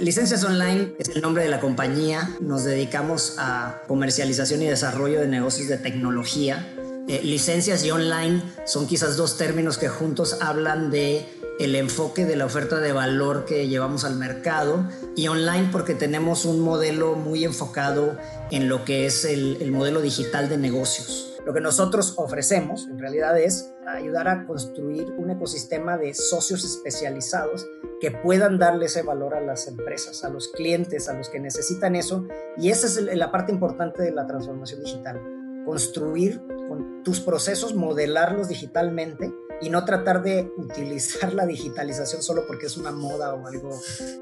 Licencias Online es el nombre de la compañía. Nos dedicamos a comercialización y desarrollo de negocios de tecnología. Eh, licencias y online son quizás dos términos que juntos hablan de el enfoque de la oferta de valor que llevamos al mercado y online porque tenemos un modelo muy enfocado en lo que es el, el modelo digital de negocios. Lo que nosotros ofrecemos en realidad es ayudar a construir un ecosistema de socios especializados que puedan darle ese valor a las empresas, a los clientes, a los que necesitan eso. Y esa es la parte importante de la transformación digital. Construir con tus procesos, modelarlos digitalmente y no tratar de utilizar la digitalización solo porque es una moda o algo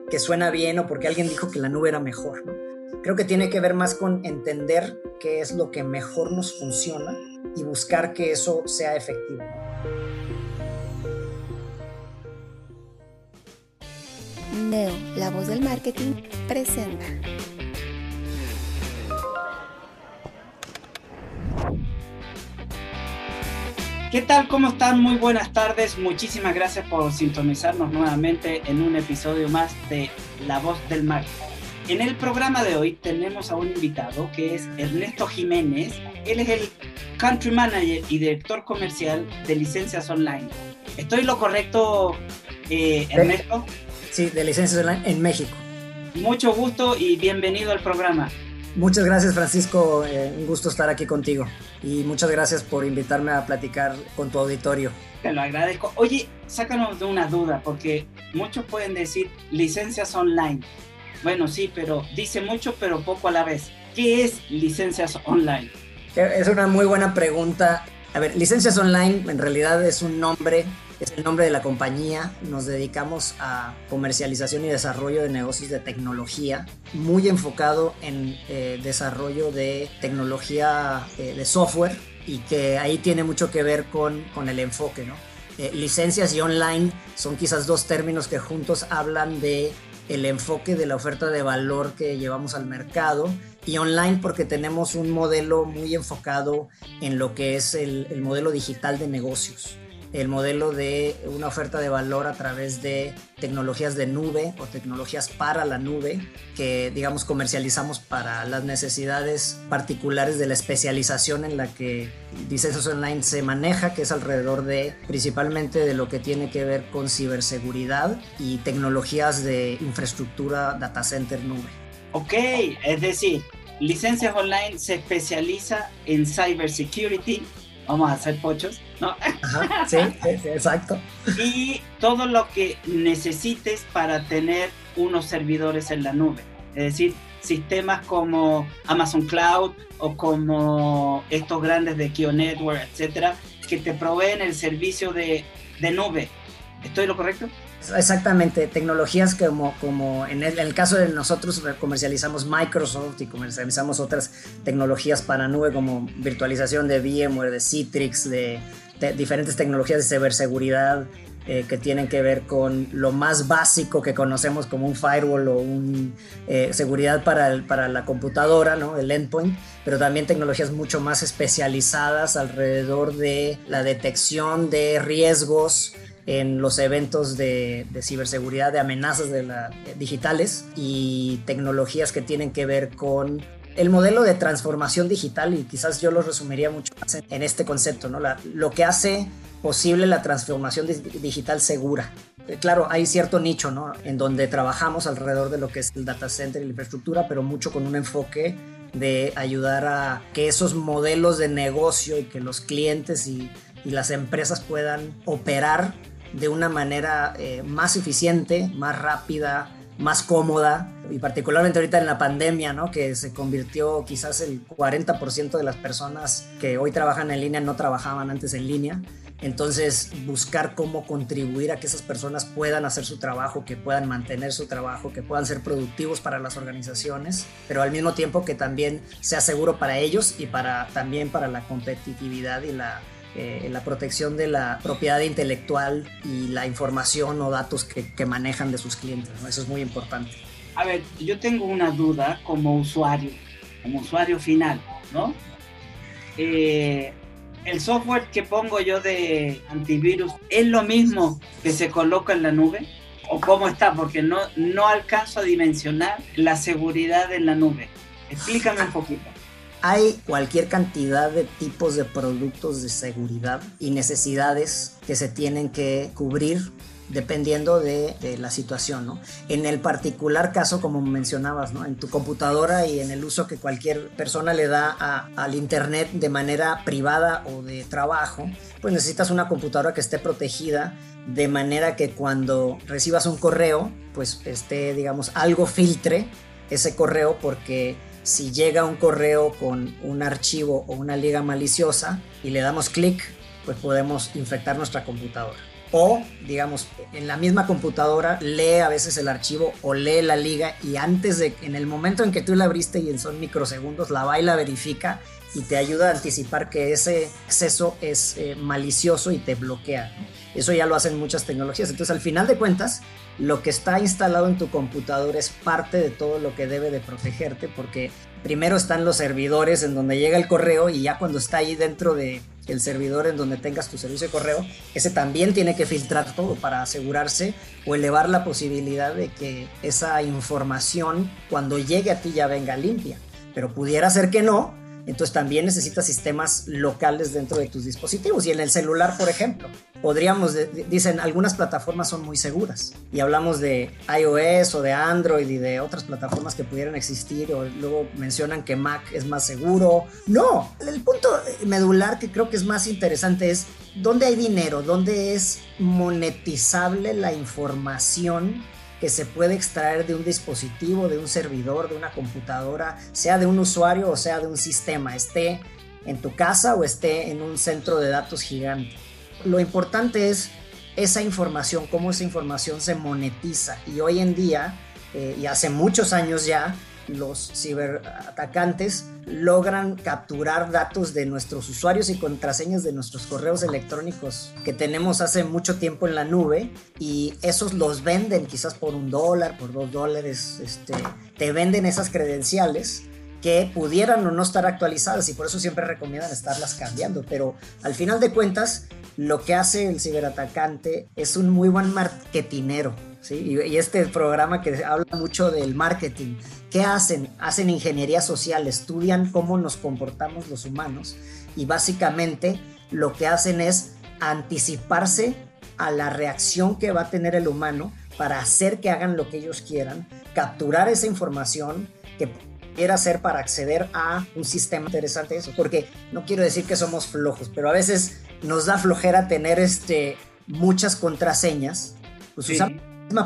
que suena bien o porque alguien dijo que la nube era mejor. Creo que tiene que ver más con entender qué es lo que mejor nos funciona y buscar que eso sea efectivo. Neo, la voz del marketing, presenta. ¿Qué tal? ¿Cómo están? Muy buenas tardes. Muchísimas gracias por sintonizarnos nuevamente en un episodio más de La voz del marketing. En el programa de hoy tenemos a un invitado que es Ernesto Jiménez. Él es el Country Manager y Director Comercial de Licencias Online. ¿Estoy lo correcto, eh, Ernesto? Sí, de Licencias Online en México. Mucho gusto y bienvenido al programa. Muchas gracias Francisco, eh, un gusto estar aquí contigo y muchas gracias por invitarme a platicar con tu auditorio. Te lo agradezco. Oye, sácanos de una duda porque muchos pueden decir licencias online. Bueno, sí, pero dice mucho pero poco a la vez. ¿Qué es licencias online? Es una muy buena pregunta. A ver, licencias online en realidad es un nombre, es el nombre de la compañía. Nos dedicamos a comercialización y desarrollo de negocios de tecnología, muy enfocado en eh, desarrollo de tecnología eh, de software y que ahí tiene mucho que ver con, con el enfoque, ¿no? Eh, licencias y online son quizás dos términos que juntos hablan de el enfoque de la oferta de valor que llevamos al mercado y online porque tenemos un modelo muy enfocado en lo que es el, el, modelo digital de negocios, el modelo de una oferta de valor a través de tecnologías de nube o tecnologías para la nube que digamos comercializamos para las necesidades particulares de la especialización en la que Diseños Online se maneja, que es alrededor de principalmente de lo que tiene que ver con ciberseguridad y tecnologías de infraestructura data center nube. Ok, es decir, Licencias Online se especializa en cybersecurity, vamos a hacer pochos, ¿no? Ajá, sí, sí, exacto. Y todo lo que necesites para tener unos servidores en la nube, es decir, sistemas como Amazon Cloud o como estos grandes de Kio Network, etcétera, que te proveen el servicio de, de nube. ¿Estoy lo correcto? Exactamente, tecnologías como, como en, el, en el caso de nosotros comercializamos Microsoft y comercializamos otras tecnologías para nube como virtualización de VMware, de Citrix, de, diferentes tecnologías de ciberseguridad eh, que tienen que ver con lo más básico que conocemos como un firewall o un, eh, seguridad para, para la computadora, el endpoint, pero también tecnologías mucho más especializadas alrededor de la detección de riesgos en los eventos de, ciberseguridad, de amenazas eh, digitales y tecnologías que tienen que ver con el modelo de transformación digital y quizás yo lo resumiría mucho más en, este concepto, ¿no? Lo que hace posible la transformación digital segura. Claro, hay cierto nicho, ¿no? En donde trabajamos alrededor de lo que es el data center y la infraestructura, pero mucho con un enfoque de ayudar a que esos modelos de negocio y que los clientes y, y las empresas puedan operar de una manera eh, más eficiente, más rápida, más cómoda y particularmente ahorita en la pandemia, ¿no? Que se convirtió quizás el 40% de las personas que hoy trabajan en línea no trabajaban antes en línea. Entonces, buscar cómo contribuir a que esas personas puedan hacer su trabajo, que puedan mantener su trabajo, que puedan ser productivos para las organizaciones, pero al mismo tiempo que también sea seguro para ellos y para, también para la competitividad y la, eh, la protección de la propiedad intelectual y la información o datos que, que manejan de sus clientes. Eso es muy importante. A ver, yo tengo una duda como usuario, como usuario final, ¿no? Eh, el software que pongo yo de antivirus es lo mismo que se coloca en la nube o cómo está porque no no alcanzo a dimensionar la seguridad en la nube explícame un poquito hay cualquier cantidad de tipos de productos de seguridad y necesidades que se tienen que cubrir dependiendo de, la situación, ¿no? En el particular caso, como mencionabas, ¿no? En tu computadora y en el uso que cualquier persona le da al Internet de manera privada o de trabajo, pues necesitas una computadora que esté protegida de manera que cuando recibas un correo, pues esté, digamos, algo filtre ese correo porque si llega un correo con un archivo o una liga maliciosa y le damos clic, pues podemos infectar nuestra computadora o digamos en la misma computadora lee a veces el archivo o lee la liga y antes de en el momento en que tú la abriste y en son microsegundos la va y la verifica y te ayuda a anticipar que ese acceso es eh, malicioso y te bloquea. Eso ya lo hacen muchas tecnologías. Entonces al final de cuentas lo que está instalado en tu computadora es parte de todo lo que debe de protegerte porque primero están los servidores en donde llega el correo y ya cuando está ahí dentro de el servidor en donde tengas tu servicio de correo, ese también tiene que filtrar todo para asegurarse o elevar la posibilidad de que esa información cuando llegue a ti ya venga limpia. Pero pudiera ser que no, entonces también necesitas sistemas locales dentro de tus dispositivos. Y en el celular, por ejemplo, podríamos, dicen, algunas plataformas son muy seguras. Y hablamos de iOS o de Android y de otras plataformas que pudieran existir. O luego mencionan que Mac es más seguro. No, el punto medular que creo que es más interesante es dónde hay dinero, dónde es monetizable la información que se puede extraer de un dispositivo, de un servidor, de una computadora, sea de un usuario o sea de un sistema, esté en tu casa o esté en un centro de datos gigante. Lo importante es esa información, cómo esa información se monetiza. Y hoy en día, eh, y hace muchos años ya, los ciberatacantes logran capturar datos de nuestros usuarios y contraseñas de nuestros correos electrónicos que tenemos hace mucho tiempo en la nube y esos los venden quizás por un dólar, por dos dólares, este, te venden esas credenciales que pudieran o no estar actualizadas y por eso siempre recomiendan estarlas cambiando, pero al final de cuentas lo que hace el ciberatacante es un muy buen marketinero, ¿sí? y este programa que habla mucho del marketing, ¿Qué hacen? Hacen ingeniería social, estudian cómo nos comportamos los humanos y básicamente lo que hacen es anticiparse a la reacción que va a tener el humano para hacer que hagan lo que ellos quieran, capturar esa información que quiera ser para acceder a un sistema interesante eso, porque no quiero decir que somos flojos, pero a veces nos da flojera tener este muchas contraseñas, pues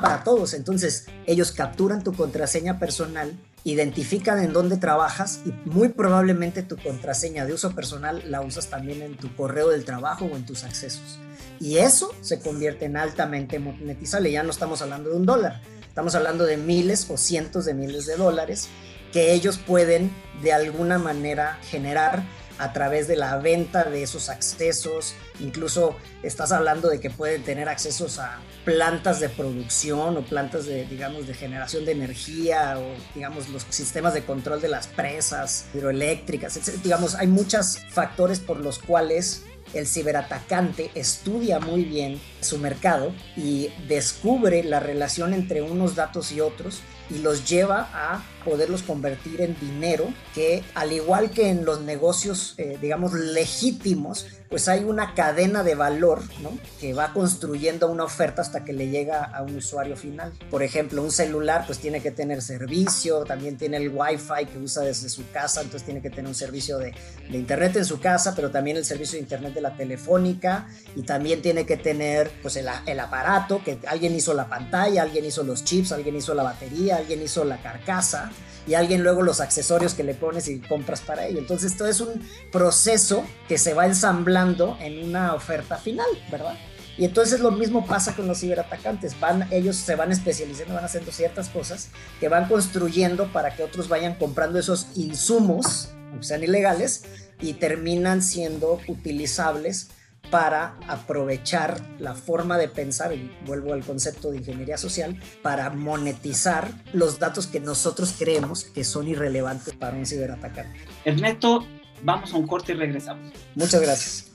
para todos. Entonces, ellos capturan tu contraseña personal, identifican en dónde trabajas y muy probablemente tu contraseña de uso personal la usas también en tu correo del trabajo o en tus accesos. Y eso se convierte en altamente monetizable. Ya no estamos hablando de un dólar, estamos hablando de miles o cientos de miles de dólares que ellos pueden de alguna manera generar a través de la venta de esos accesos. Incluso estás hablando de que pueden tener accesos a plantas de producción o plantas de, digamos, de generación de energía o, digamos, los sistemas de control de las presas hidroeléctricas, etc. Digamos, hay muchos factores por los cuales el ciberatacante estudia muy bien su mercado y descubre la relación entre unos datos y otros y los lleva a poderlos convertir en dinero que al igual que en los negocios eh, digamos legítimos pues hay una cadena de valor ¿no? que va construyendo una oferta hasta que le llega a un usuario final. Por ejemplo, un celular pues tiene que tener servicio, también tiene el wifi que usa desde su casa, entonces tiene que tener un servicio de, de internet en su casa, pero también el servicio de internet de la telefónica y también tiene que tener pues el, el aparato, que alguien hizo la pantalla, alguien hizo los chips, alguien hizo la batería, alguien hizo la carcasa y alguien luego los accesorios que le pones y compras para ello. Entonces, todo es un proceso que se va ensamblando en una oferta final, ¿verdad? Y entonces lo mismo pasa con los ciberatacantes. Van, ellos se van especializando, van haciendo ciertas cosas que van construyendo para que otros vayan comprando esos insumos, aunque sean ilegales, y terminan siendo utilizables para aprovechar la forma de pensar, y vuelvo al concepto de ingeniería social, para monetizar los datos que nosotros creemos que son irrelevantes para un ciberatacante. Ernesto, vamos a un corte y regresamos. Muchas gracias.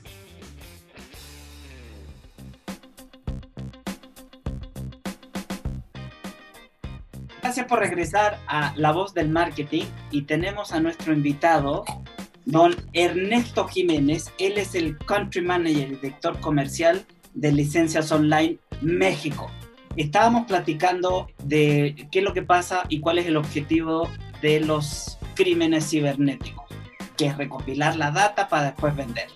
Gracias por regresar a La Voz del Marketing y tenemos a nuestro invitado, don Ernesto Jiménez. Él es el Country Manager y Director Comercial de Licencias Online México. Estábamos platicando de qué es lo que pasa y cuál es el objetivo de los crímenes cibernéticos, que es recopilar la data para después vender.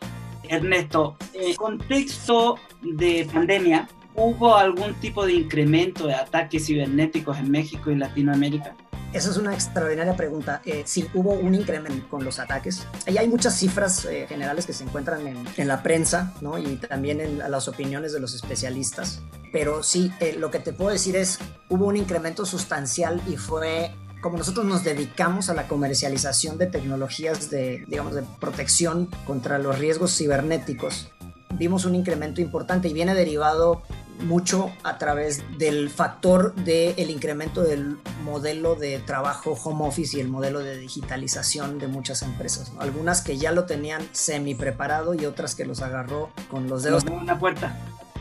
Ernesto, en contexto de pandemia, ¿hubo algún tipo de incremento de ataques cibernéticos en México y Latinoamérica? Esa es una extraordinaria pregunta. Eh, sí, hubo un incremento con los ataques. Ahí hay muchas cifras eh, generales que se encuentran en, en, la prensa ¿no? y también en las opiniones de los especialistas. Pero sí, eh, lo que te puedo decir es, hubo un incremento sustancial y fue como nosotros nos dedicamos a la comercialización de tecnologías de, digamos, de protección contra los riesgos cibernéticos, vimos un incremento importante y viene derivado mucho a través del factor del el incremento del modelo de trabajo home office y el modelo de digitalización de muchas empresas. Algunas que ya lo tenían semi preparado y otras que los agarró con los dedos. una puerta.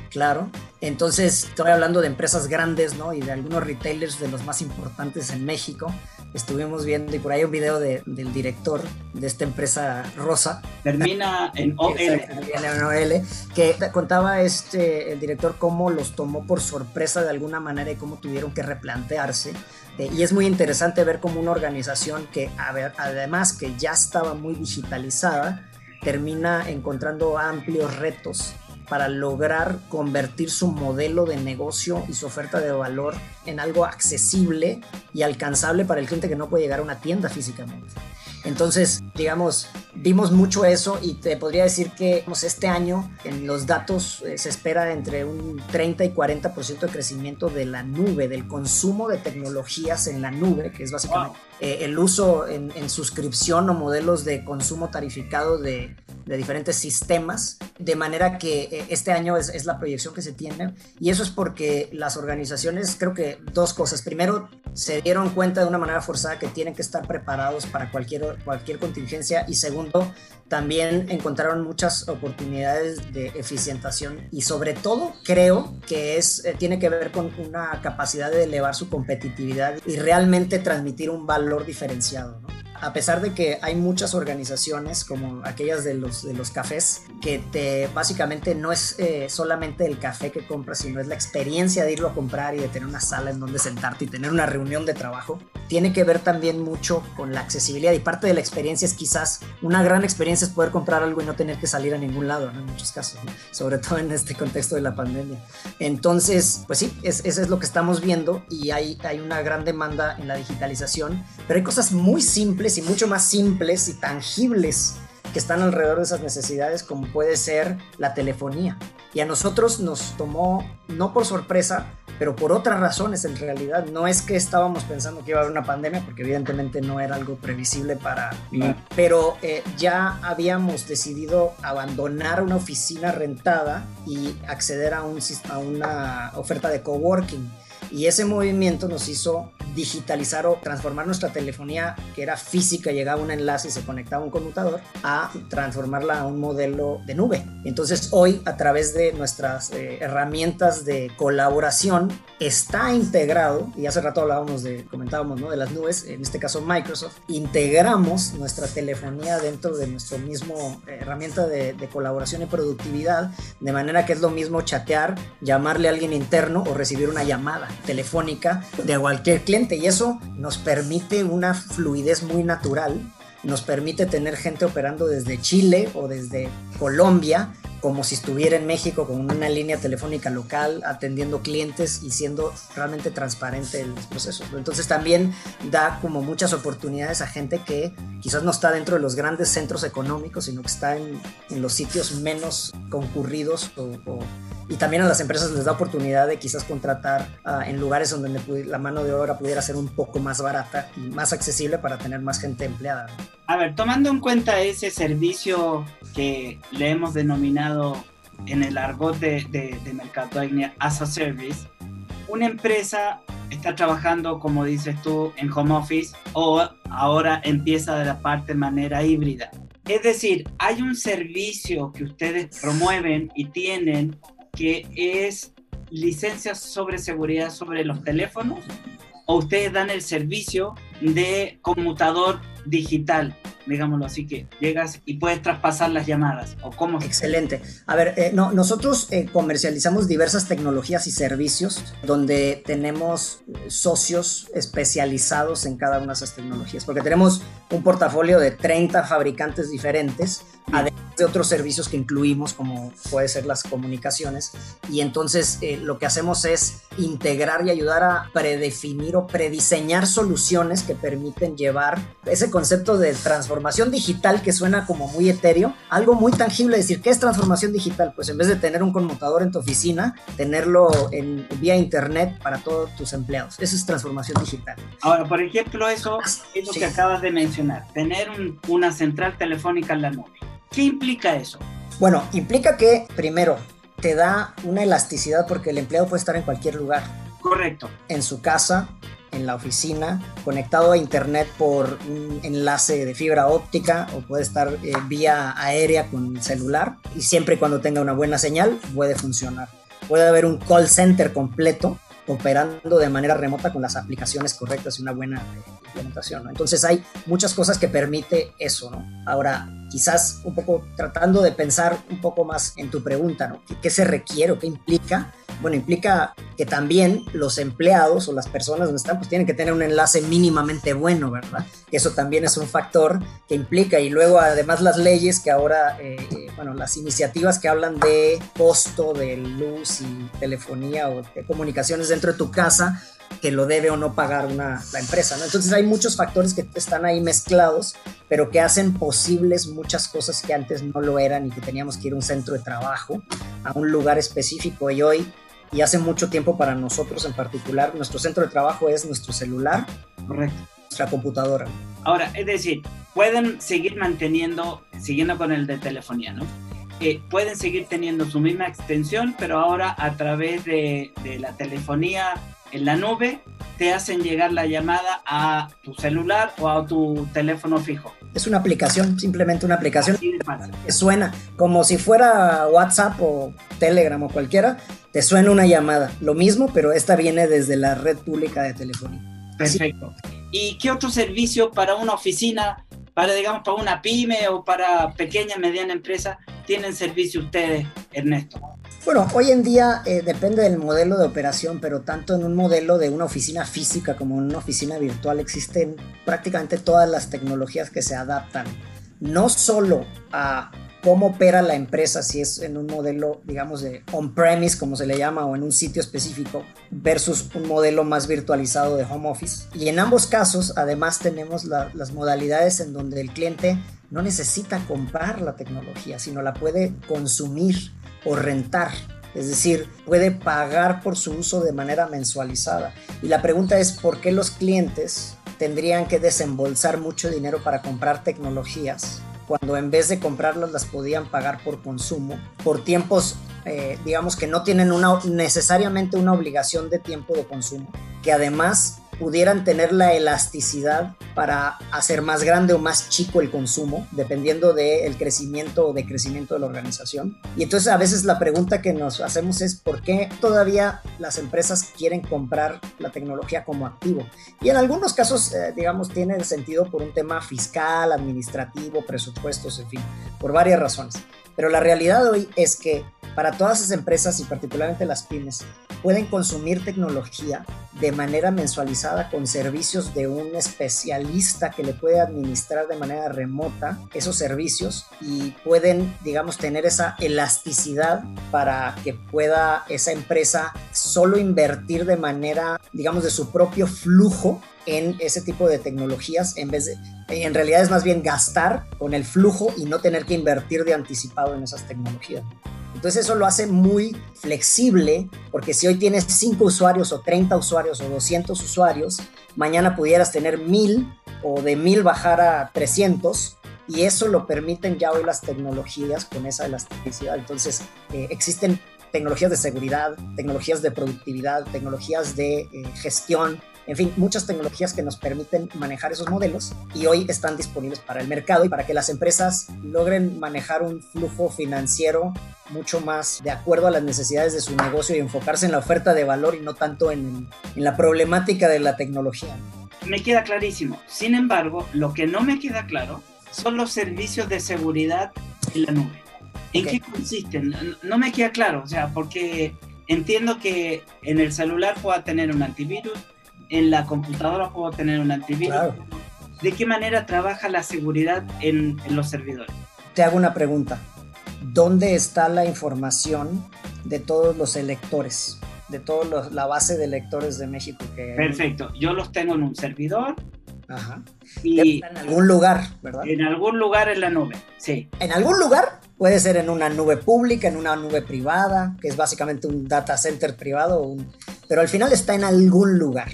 Claro. Entonces, estoy hablando de empresas grandes, ¿no? Y de algunos retailers de los más importantes en México. Estuvimos viendo, y por ahí un video de, del director de esta empresa Rosa. Termina en OL. Termina en OL. Que contaba este, el director cómo los tomó por sorpresa de alguna manera y cómo tuvieron que replantearse. Eh, y es muy interesante ver cómo una organización que, además que ya estaba muy digitalizada, termina encontrando amplios retos para lograr convertir su modelo de negocio y su oferta de valor en algo accesible y alcanzable para el cliente que no puede llegar a una tienda físicamente. Entonces, digamos, vimos mucho eso y te podría decir que este año en los datos eh, se espera entre un 30 y 40% de crecimiento de la nube, del consumo de tecnologías en la nube, que es básicamente wow. eh, el uso en, en, suscripción o modelos de consumo tarificado de, de diferentes sistemas, de manera que eh, este año es, es, la proyección que se tiene y eso es porque las organizaciones, creo que dos cosas. Primero, se dieron cuenta de una manera forzada que tienen que estar preparados para cualquier, cualquier contingencia y segundo, también encontraron muchas oportunidades de eficientación y sobre todo creo que es, eh, tiene que ver con una capacidad de elevar su competitividad y realmente transmitir un valor diferenciado. ¿no? A pesar de que hay muchas organizaciones como aquellas de los, de los cafés, que te básicamente no es eh, solamente el café que compras, sino es la experiencia de irlo a comprar y de tener una sala en donde sentarte y tener una reunión de trabajo, tiene que ver también mucho con la accesibilidad y parte de la experiencia es quizás una gran experiencia es poder comprar algo y no tener que salir a ningún lado, ¿no? en muchos casos, ¿no? sobre todo en este contexto de la pandemia. Entonces, pues sí, es, eso es lo que estamos viendo y hay, hay una gran demanda en la digitalización, pero hay cosas muy simples y mucho más simples y tangibles que están alrededor de esas necesidades como puede ser la telefonía. Y a nosotros nos tomó, no por sorpresa, pero por otras razones en realidad. No es que estábamos pensando que iba a haber una pandemia, porque evidentemente no era algo previsible para... No. Pero eh, ya habíamos decidido abandonar una oficina rentada y acceder a, un, a una oferta de coworking Y ese movimiento nos hizo digitalizar o transformar nuestra telefonía, que era física, llegaba un enlace y se conectaba a un conmutador, a transformarla a un modelo de nube. Entonces hoy, a través de nuestras eh, herramientas de colaboración, está integrado, y hace rato hablábamos de, comentábamos, ¿no? De las nubes, en este caso Microsoft, integramos nuestra telefonía dentro de nuestro mismo eh, herramienta de, de colaboración y productividad, de manera que es lo mismo chatear, llamarle a alguien interno o recibir una llamada telefónica de cualquier cliente y eso nos permite una fluidez muy natural, nos permite tener gente operando desde Chile o desde Colombia como si estuviera en México con una línea telefónica local atendiendo clientes y siendo realmente transparente en los procesos. Entonces también da como muchas oportunidades a gente que quizás no está dentro de los grandes centros económicos, sino que está en, los sitios menos concurridos y también a las empresas les da oportunidad de quizás contratar ah, en lugares donde la mano de obra pudiera ser un poco más barata y más accesible para tener más gente empleada. A ver, tomando en cuenta ese servicio que le hemos denominado en el argot de, de, de mercadotecnia as a service, una empresa está trabajando, como dices tú, en home office o ahora empieza de la parte de manera híbrida. Es decir, hay un servicio que ustedes promueven y tienen que es licencias sobre seguridad sobre los teléfonos o ustedes dan el servicio de conmutador digital digámoslo así, que llegas y puedes traspasar las llamadas, o cómo. Excelente. A ver, eh, no, nosotros eh, comercializamos diversas tecnologías y servicios donde tenemos socios especializados en cada una de esas tecnologías, porque tenemos un portafolio de 30 fabricantes diferentes, además de otros servicios que incluimos, como puede ser las comunicaciones, y entonces eh, lo que hacemos es integrar y ayudar a predefinir o prediseñar soluciones que permiten llevar ese concepto de transformación digital que suena como muy etéreo, algo muy tangible, decir, ¿qué es transformación digital? Pues en vez de tener un conmutador en tu oficina, tenerlo en, vía internet para todos tus empleados. Eso es transformación digital. Ahora, por ejemplo, eso es lo que acabas de mencionar, tener una central telefónica en la nube. ¿Qué implica eso? Bueno, implica que, primero, te da una elasticidad porque el empleado puede estar en cualquier lugar. Correcto. En su casa, en la oficina, conectado a internet por un enlace de fibra óptica o puede estar eh, vía aérea con celular y siempre y cuando tenga una buena señal puede funcionar. Puede haber un call center completo operando de manera remota con las aplicaciones correctas y una buena implementación. Entonces hay muchas cosas que permite eso. ¿no? Ahora, quizás un poco tratando de pensar un poco más en tu pregunta, ¿no? ¿Qué, qué se requiere o qué implica? Bueno, implica que también los empleados o las personas donde están, pues tienen que tener un enlace mínimamente bueno, ¿verdad? Eso también es un factor que implica. Y luego, además, las leyes que ahora, eh, bueno, las iniciativas que hablan de costo de luz y telefonía o de comunicaciones dentro de tu casa, que lo debe o no pagar una, la empresa, ¿no? Entonces hay muchos factores que están ahí mezclados, pero que hacen posibles muchas cosas que antes no lo eran y que teníamos que ir a un centro de trabajo, a un lugar específico. Y hoy y hace mucho tiempo para nosotros en particular, nuestro centro de trabajo es nuestro celular, correcto, nuestra computadora. Ahora, es decir, pueden seguir manteniendo, siguiendo con el de telefonía, ¿no? Eh, pueden seguir teniendo su misma extensión, pero ahora a través de, de la telefonía en la nube te hacen llegar la llamada a tu celular o a tu teléfono fijo. Es una aplicación, simplemente una aplicación que suena como si fuera WhatsApp o Telegram o cualquiera, te suena una llamada. Lo mismo, pero esta viene desde la red pública de telefonía. Perfecto. ¿Y qué otro servicio para una oficina, para digamos para una pyme o para pequeña mediana empresa tienen servicio ustedes, Ernesto? Bueno, hoy en día eh, depende del modelo de operación, pero tanto en un modelo de una oficina física como en una oficina virtual existen prácticamente todas las tecnologías que se adaptan no solo a cómo opera la empresa, si es en un modelo, digamos, de on-premise, como se le llama, o en un sitio específico, versus un modelo más virtualizado de home office. Y en ambos casos, además, tenemos las modalidades en donde el cliente no necesita comprar la tecnología, sino la puede consumir o rentar. Es decir, puede pagar por su uso de manera mensualizada. Y la pregunta es, ¿por qué los clientes tendrían que desembolsar mucho dinero para comprar tecnologías cuando en vez de comprarlas las podían pagar por consumo, por tiempos eh, digamos que no tienen una, necesariamente una obligación de tiempo de consumo, que además pudieran tener la elasticidad para hacer más grande o más chico el consumo, dependiendo del crecimiento o decrecimiento de la organización. Y entonces a veces la pregunta que nos hacemos es por qué todavía las empresas quieren comprar la tecnología como activo. Y en algunos casos, eh, digamos, tiene sentido por un tema fiscal, administrativo, presupuestos, en fin, por varias razones. Pero la realidad hoy es que para todas esas empresas y particularmente las pymes, pueden consumir tecnología de manera mensualizada con servicios de un especialista que le puede administrar de manera remota esos servicios y pueden, digamos, tener esa elasticidad para que pueda esa empresa solo invertir de manera, digamos, de su propio flujo en ese tipo de tecnologías en vez en realidad es más bien gastar con el flujo y no tener que invertir de anticipado en esas tecnologías. Entonces eso lo hace muy flexible, porque si hoy tienes 5 usuarios o 30 usuarios o 200 usuarios, mañana pudieras tener 1000 o de 1000 bajar a 300 y eso lo permiten ya hoy las tecnologías con esa elasticidad. Entonces eh, existen tecnologías de seguridad, tecnologías de productividad, tecnologías de eh, gestión, en fin, muchas tecnologías que nos permiten manejar esos modelos y hoy están disponibles para el mercado y para que las empresas logren manejar un flujo financiero mucho más de acuerdo a las necesidades de su negocio y enfocarse en la oferta de valor y no tanto en, en la problemática de la tecnología. Me queda clarísimo. Sin embargo, lo que no me queda claro son los servicios de seguridad en la nube. ¿En qué consisten? No me queda claro, o sea, porque entiendo que en el celular pueda tener un antivirus, en la computadora puedo tener un antivirus. ¿De qué manera trabaja la seguridad en, los servidores? Te hago una pregunta. ¿Dónde está la información de todos los electores? De toda la base de electores de México que... Perfecto. Yo los tengo en un servidor. Ajá. Y en algún lugar, ¿verdad? En algún lugar en la nube, sí. En algún lugar puede ser en una nube pública, en una nube privada, que es básicamente un data center privado, pero al final está en algún lugar.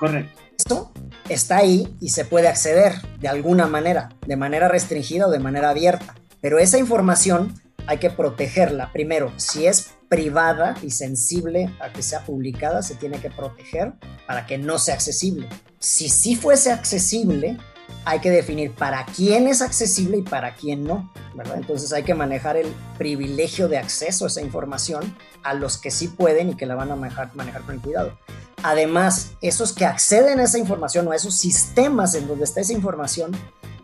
Correcto. Esto está ahí y se puede acceder de alguna manera, de manera restringida o de manera abierta. Pero esa información hay que protegerla. Primero, si es privada y sensible a que sea publicada, se tiene que proteger para que no sea accesible. Si sí fuese accesible, hay que definir para quién es accesible y para quién no, ¿verdad? Entonces hay que manejar el privilegio de acceso a esa información a los que sí pueden y que la van a manejar, manejar con cuidado. Además, esos que acceden a esa información o a esos sistemas en donde está esa información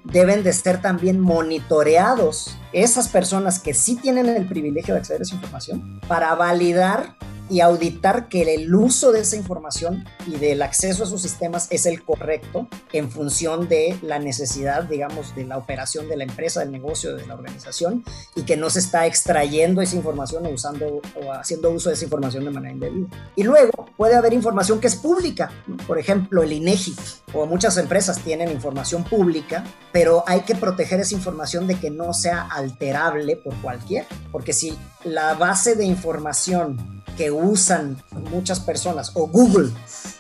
deben de ser también monitoreados esas personas que sí tienen el privilegio de acceder a esa información para validar y auditar que el uso de esa información y del acceso a sus sistemas es el correcto en función de la necesidad, digamos, de la operación de la empresa, del negocio, de la organización y que no se está extrayendo esa información o usando o haciendo uso de esa información de manera indebida. Y luego puede haber información que es pública, por ejemplo, el INEGI o muchas empresas tienen información pública, pero hay que proteger esa información de que no sea alterable por cualquier, porque si la base de información que usan muchas personas o Google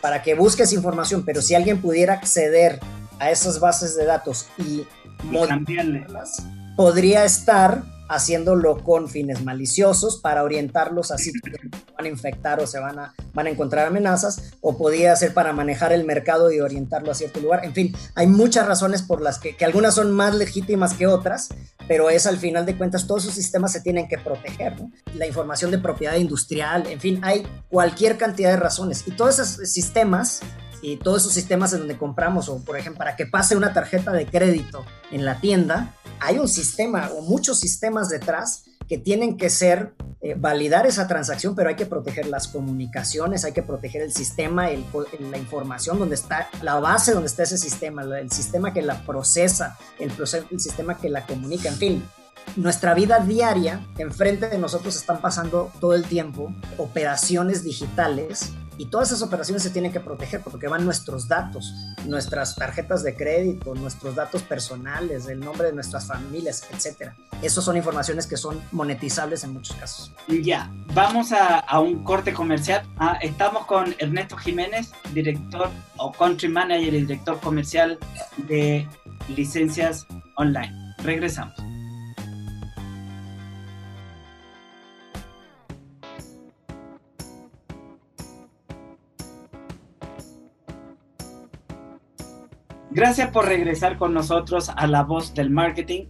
para que busques información, pero si alguien pudiera acceder a esas bases de datos y, modificarlas, podría estar haciéndolo con fines maliciosos para orientarlos así que van a infectar o se van a, van a encontrar amenazas, o podría ser para manejar el mercado y orientarlo a cierto lugar. En fin, hay muchas razones por las que, que algunas son más legítimas que otras, pero es al final de cuentas todos esos sistemas se tienen que proteger. La información de propiedad industrial, en fin, hay cualquier cantidad de razones. Y todos esos sistemas y todos esos sistemas en donde compramos, o por ejemplo, para que pase una tarjeta de crédito en la tienda, hay un sistema o muchos sistemas detrás que tienen que ser, eh, validar esa transacción, pero hay que proteger las comunicaciones, hay que proteger el sistema, la información donde está, la base donde está ese sistema, el sistema que la procesa, el, el sistema que la comunica, en fin. Nuestra vida diaria, enfrente de nosotros están pasando todo el tiempo operaciones digitales y todas esas operaciones se tienen que proteger porque van nuestros datos, nuestras tarjetas de crédito, nuestros datos personales, el nombre de nuestras familias, etc. Esas son informaciones que son monetizables en muchos casos. Ya, vamos a, un corte comercial. Ah, estamos con Ernesto Jiménez, director o country manager y director comercial de licencias online. Regresamos. Gracias por regresar con nosotros a La Voz del Marketing.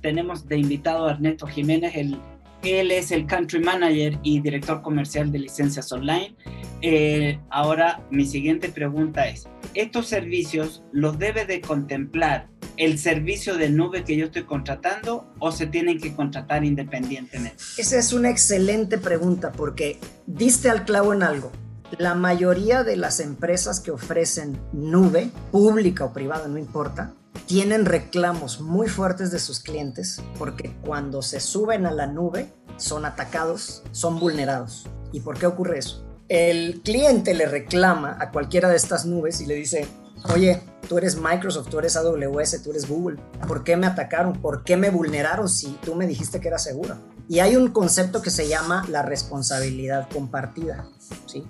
Tenemos de invitado a Ernesto Jiménez, el, él es el Country Manager y Director Comercial de Licencias Online. Eh, ahora, mi siguiente pregunta es, ¿estos servicios los debe de contemplar el servicio de nube que yo estoy contratando o se tienen que contratar independientemente? Esa es una excelente pregunta porque diste al clavo en algo. La mayoría de las empresas que ofrecen nube, pública o privada, no importa, tienen reclamos muy fuertes de sus clientes porque cuando se suben a la nube son atacados, son vulnerados. ¿Y por qué ocurre eso? El cliente le reclama a cualquiera de estas nubes y le dice, oye, tú eres Microsoft, tú eres AWS, tú eres Google, ¿por qué me atacaron? ¿Por qué me vulneraron si tú me dijiste que era seguro? Y hay un concepto que se llama la responsabilidad compartida, ¿sí?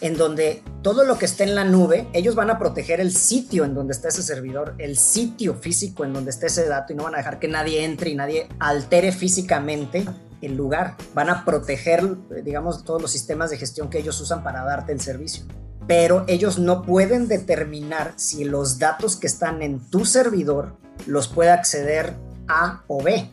en donde todo lo que esté en la nube, ellos van a proteger el sitio en donde está ese servidor, el sitio físico en donde esté ese dato y no van a dejar que nadie entre y nadie altere físicamente el lugar. Van a proteger, digamos, todos los sistemas de gestión que ellos usan para darte el servicio. Pero ellos no pueden determinar si los datos que están en tu servidor los puede acceder A o B.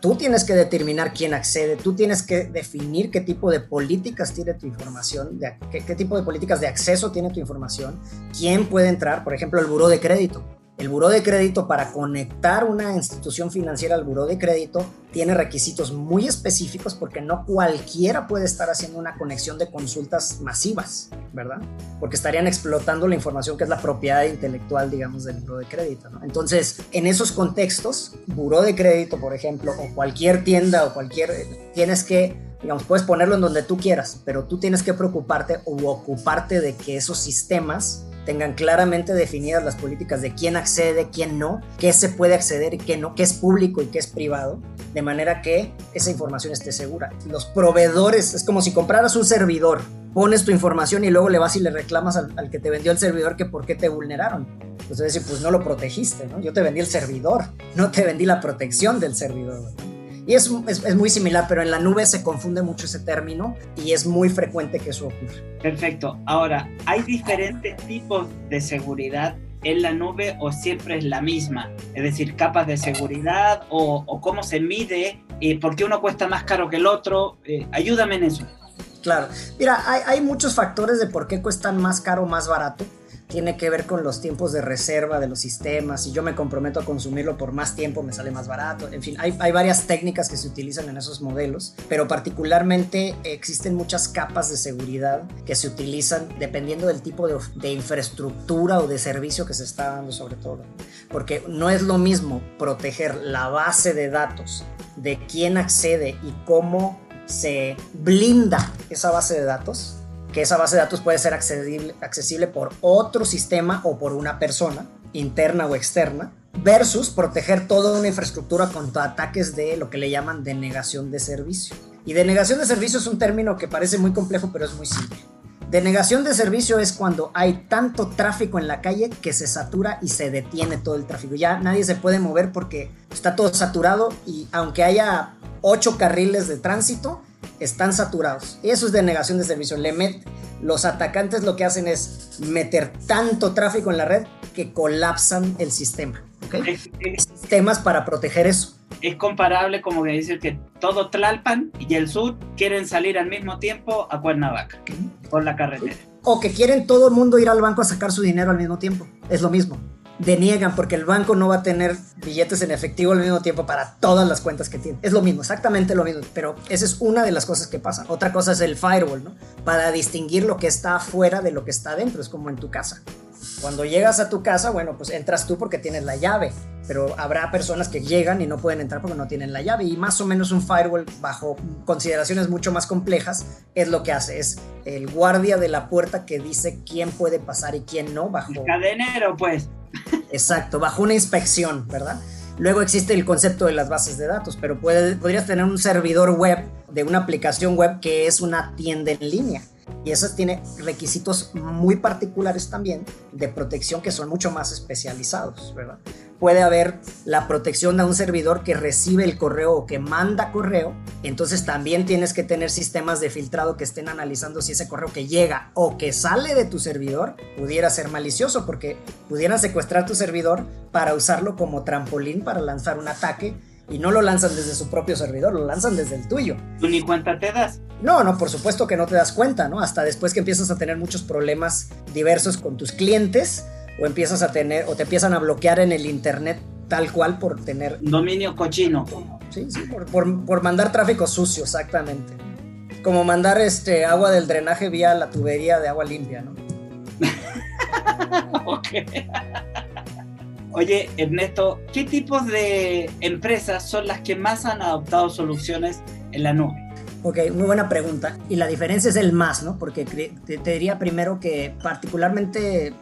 Tú tienes que determinar quién accede, tú tienes que definir qué tipo de políticas tiene tu información, qué, qué tipo de políticas de acceso tiene tu información, quién puede entrar, por ejemplo, el buró de crédito. El buró de crédito para conectar una institución financiera al buró de crédito tiene requisitos muy específicos porque no cualquiera puede estar haciendo una conexión de consultas masivas, ¿verdad? Porque estarían explotando la información que es la propiedad intelectual, digamos, del buró de crédito. Entonces, en esos contextos, buró de crédito, por ejemplo, o cualquier tienda o cualquier, tienes que digamos, puedes ponerlo en donde tú quieras, pero tú tienes que preocuparte o ocuparte de que esos sistemas tengan claramente definidas las políticas de quién accede, quién no, qué se puede acceder y qué no, qué es público y qué es privado, de manera que esa información esté segura. Los proveedores, es como si compraras un servidor, pones tu información y luego le vas y le reclamas al, que te vendió el servidor que por qué te vulneraron. Entonces decir, pues no lo protegiste, ¿no? Yo te vendí el servidor, no te vendí la protección del servidor. Y es, es, muy similar, pero en la nube se confunde mucho ese término y es muy frecuente que eso ocurra. Perfecto. Ahora, ¿hay diferentes tipos de seguridad en la nube o siempre es la misma? Es decir, capas de seguridad o, cómo se mide, eh, por qué uno cuesta más caro que el otro. Eh, ayúdame en eso. Claro. Mira, hay, hay muchos factores de por qué cuestan más caro o más barato tiene que ver con los tiempos de reserva de los sistemas. Si yo me comprometo a consumirlo por más tiempo, me sale más barato. En fin, hay, varias técnicas que se utilizan en esos modelos, pero particularmente existen muchas capas de seguridad que se utilizan dependiendo del tipo de, infraestructura o de servicio que se está dando sobre todo. Porque no es lo mismo proteger la base de datos de quién accede y cómo se blinda esa base de datos que esa base de datos puede ser accesible, accesible por otro sistema o por una persona, interna o externa, versus proteger toda una infraestructura contra ataques de lo que le llaman denegación de servicio. Y denegación de servicio es un término que parece muy complejo, pero es muy simple. Denegación de servicio es cuando hay tanto tráfico en la calle que se satura y se detiene todo el tráfico. Ya nadie se puede mover porque está todo saturado y aunque haya ocho carriles de tránsito, están saturados. Eso es denegación de servicio. Le met, los atacantes lo que hacen es meter tanto tráfico en la red que colapsan el sistema. ¿okay? Sistemas para proteger eso. Es comparable como que decir que todo Tlalpan y el sur quieren salir al mismo tiempo a Cuernavaca por la carretera. O que quieren todo el mundo ir al banco a sacar su dinero al mismo tiempo. Es lo mismo deniegan porque el banco no va a tener billetes en efectivo al mismo tiempo para todas las cuentas que tiene. Es lo mismo, exactamente lo mismo, pero esa es una de las cosas que pasa. Otra cosa es el firewall, ¿no? Para distinguir lo que está afuera de lo que está adentro, es como en tu casa. Cuando llegas a tu casa, bueno, pues entras tú porque tienes la llave, pero habrá personas que llegan y no pueden entrar porque no tienen la llave y más o menos un firewall bajo consideraciones mucho más complejas es lo que hace, es el guardia de la puerta que dice quién puede pasar y quién no bajo... El cadenero, pues. Exacto, bajo una inspección, ¿verdad? Luego existe el concepto de las bases de datos, pero podrías tener un servidor web de una aplicación web que es una tienda en línea. Y eso tiene requisitos muy particulares también de protección que son mucho más especializados, ¿verdad? puede haber la protección de un servidor que recibe el correo o que manda correo. Entonces también tienes que tener sistemas de filtrado que estén analizando si ese correo que llega o que sale de tu servidor pudiera ser malicioso porque pudieran secuestrar tu servidor para usarlo como trampolín para lanzar un ataque y no lo lanzan desde su propio servidor, lo lanzan desde el tuyo. ¿Tú ni cuenta te das? No, no, por supuesto que no te das cuenta, ¿no? Hasta después que empiezas a tener muchos problemas diversos con tus clientes o empiezas a tener o te empiezan a bloquear en el internet tal cual por tener dominio cochino. Sí, sí, por, por, mandar tráfico sucio, exactamente. Como mandar este agua del drenaje vía la tubería de agua limpia, ¿no? ok. Oye, Ernesto, ¿qué tipos de empresas son las que más han adoptado soluciones en la nube? Ok, muy buena pregunta. Y la diferencia es el más, ¿no? Porque te, diría primero que particularmente,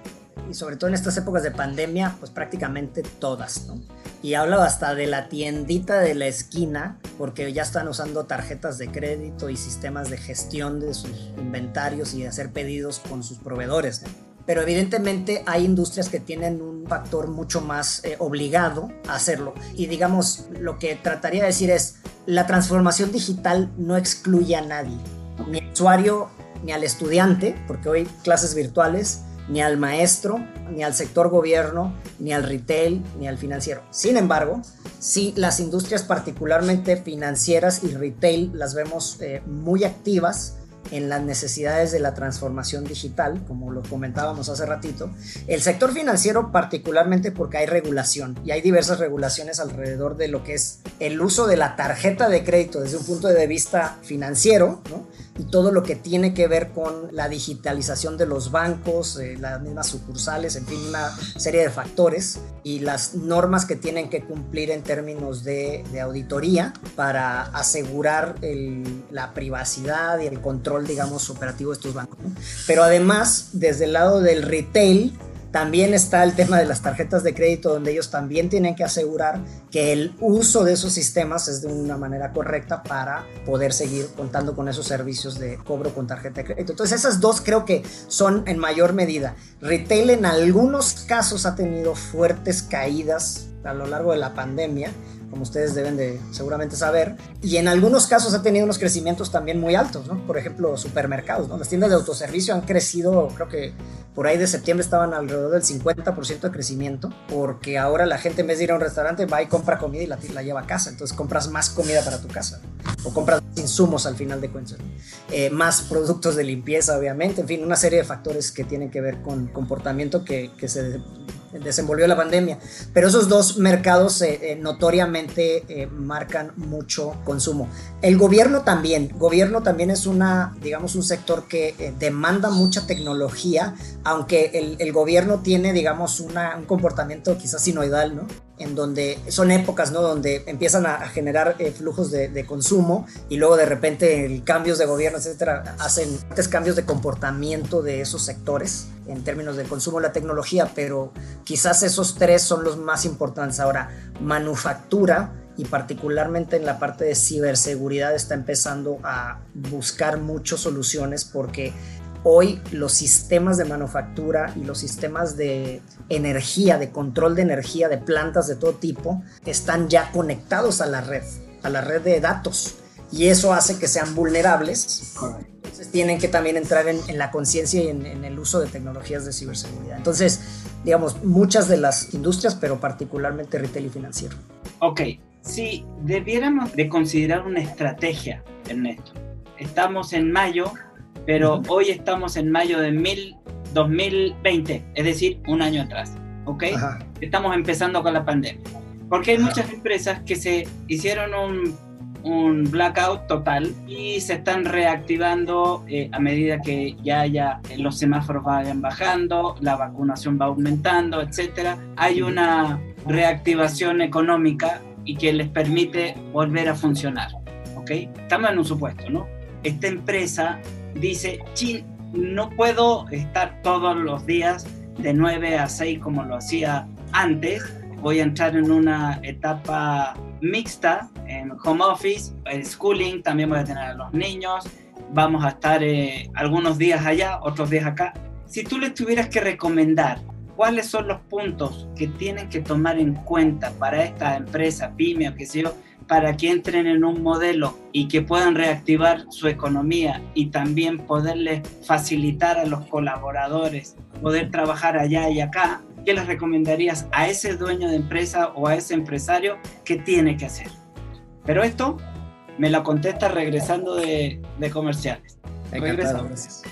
y sobre todo en estas épocas de pandemia, pues prácticamente todas, ¿no? Y hablo hasta de la tiendita de la esquina, porque ya están usando tarjetas de crédito y sistemas de gestión de sus inventarios y de hacer pedidos con sus proveedores, ¿no? Pero evidentemente hay industrias que tienen un factor mucho más eh, obligado a hacerlo. Y digamos, lo que trataría de decir es, la transformación digital no excluye a nadie, ni al usuario, ni al estudiante, porque hoy clases virtuales, ni al maestro, ni al sector gobierno, ni al retail, ni al financiero. Sin embargo, sí las industrias particularmente financieras y retail las vemos eh, muy activas en las necesidades de la transformación digital, como lo comentábamos hace ratito. El sector financiero particularmente porque hay regulación y hay diversas regulaciones alrededor de lo que es el uso de la tarjeta de crédito desde un punto de vista financiero, ¿no? Y todo lo que tiene que ver con la digitalización de los bancos, eh, las mismas sucursales, en fin, una serie de factores y las normas que tienen que cumplir en términos de, auditoría para asegurar la privacidad y el control, digamos, operativo de estos bancos. Pero además, desde el lado del retail, también está el tema de las tarjetas de crédito, donde ellos también tienen que asegurar que el uso de esos sistemas es de una manera correcta para poder seguir contando con esos servicios de cobro con tarjeta de crédito. Entonces esas dos creo que son en mayor medida. Retail en algunos casos ha tenido fuertes caídas a lo largo de la pandemia, como ustedes deben de seguramente saber, y en algunos casos ha tenido unos crecimientos también muy altos, ¿no? Por ejemplo, supermercados, ¿no? Las tiendas de autoservicio han crecido, creo que por ahí de septiembre estaban alrededor del 50% de crecimiento, porque ahora la gente en vez de ir a un restaurante va y compra comida y la, la lleva a casa, entonces compras más comida para tu casa, o compras insumos al final de cuentas, eh, más productos de limpieza, obviamente, en fin, una serie de factores que tienen que ver con comportamiento que, que se desenvolvió la pandemia. Pero esos dos mercados eh, eh, notoriamente eh, marcan mucho consumo. El gobierno también. Gobierno también es una, digamos, un sector que demanda mucha tecnología, aunque el, el gobierno tiene, digamos, una, un comportamiento quizás sinoidal, ¿no? En donde son épocas, ¿no? Donde empiezan a, generar flujos de, de, consumo y luego de repente el cambios de gobierno, etcétera, hacen cambios de comportamiento de esos sectores en términos de consumo de la tecnología, pero quizás esos tres son los más importantes. Ahora, manufactura y particularmente en la parte de ciberseguridad está empezando a buscar muchas soluciones porque hoy los sistemas de manufactura y los sistemas de energía, de control de energía de plantas de todo tipo, están ya conectados a la red, a la red de datos. Y eso hace que sean vulnerables tienen que también entrar en, la conciencia y en, el uso de tecnologías de ciberseguridad. Entonces, digamos, muchas de las industrias, pero particularmente retail y financiero. Ok, si debiéramos de considerar una estrategia, Ernesto, estamos en mayo, pero hoy estamos en mayo de mil, 2020, es decir, un año atrás, ¿ok? Estamos empezando con la pandemia. Porque hay muchas empresas que se hicieron un un blackout total y se están reactivando eh, a medida que ya ya eh, los semáforos vayan bajando, la vacunación va aumentando, etcétera. Hay una reactivación económica y que les permite volver a funcionar. ¿Ok? Estamos en un supuesto, ¿no? Esta empresa dice, no puedo estar todos los días de 9 a 6 como lo hacía antes, voy a entrar en una etapa mixta en home office, el schooling, también voy a tener a los niños, vamos a estar eh, algunos días allá, otros días acá. Si tú les tuvieras que recomendar ¿cuáles son los puntos que tienen que tomar en cuenta para esta empresa, pyme o qué sé para que entren en un modelo y que puedan reactivar su economía y también poderle facilitar a los colaboradores poder trabajar allá y acá, ¿qué les recomendarías a ese dueño de empresa o a ese empresario que tiene que hacer? Pero esto me lo contesta regresando de, comerciales. Regresamos.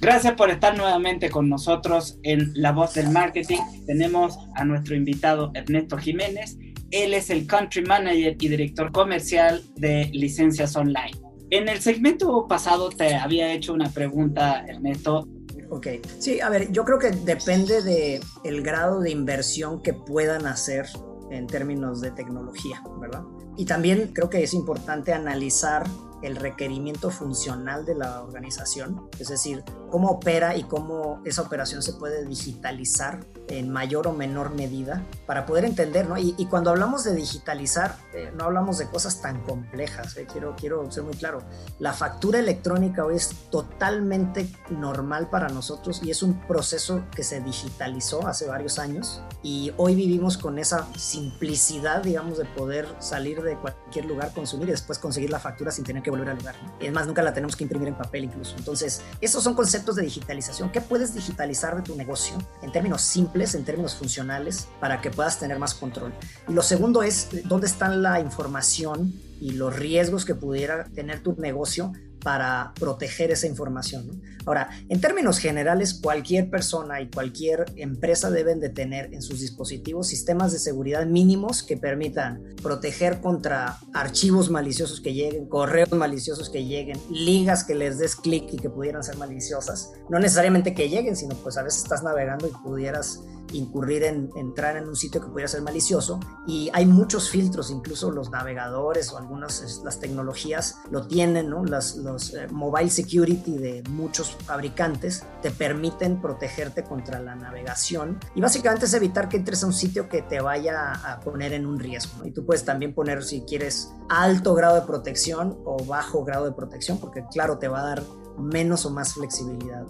Gracias por estar nuevamente con nosotros en La Voz del Marketing. Tenemos a nuestro invitado Ernesto Jiménez. Él es el Country Manager y Director Comercial de Licencias Online. En el segmento pasado te había hecho una pregunta, Ernesto. Ok, sí, a ver, yo creo que depende del el grado de inversión que puedan hacer en términos de tecnología, ¿verdad? Y también creo que es importante analizar el requerimiento funcional de la organización, es decir, cómo opera y cómo esa operación se puede digitalizar en mayor o menor medida para poder entender, ¿no? Y, cuando hablamos de digitalizar, eh, no hablamos de cosas tan complejas, ¿eh? quiero, quiero ser muy claro. La factura electrónica hoy es totalmente normal para nosotros y es un proceso que se digitalizó hace varios años y hoy vivimos con esa simplicidad, digamos, de poder salir de cualquier lugar, consumir y después conseguir la factura sin tener que volver al lugar. Es más, nunca la tenemos que imprimir en papel incluso. Entonces, esos son conceptos de digitalización. ¿Qué puedes digitalizar de tu negocio en términos simples, en términos funcionales, para que puedas tener más control? Y lo segundo es dónde está la información y los riesgos que pudiera tener tu negocio para proteger esa información. Ahora, en términos generales, cualquier persona y cualquier empresa deben de tener en sus dispositivos sistemas de seguridad mínimos que permitan proteger contra archivos maliciosos que lleguen, correos maliciosos que lleguen, ligas que les des clic y que pudieran ser maliciosas. No necesariamente que lleguen, sino pues a veces estás navegando y pudieras incurrir en entrar en un sitio que pudiera ser malicioso y hay muchos filtros, incluso los navegadores o algunas las tecnologías lo tienen, ¿no? Las, los eh, mobile security de muchos fabricantes te permiten protegerte contra la navegación y básicamente es evitar que entres a un sitio que te vaya a poner en un riesgo. Y tú puedes también poner si quieres alto grado de protección o bajo grado de protección porque claro te va a dar menos o más flexibilidad.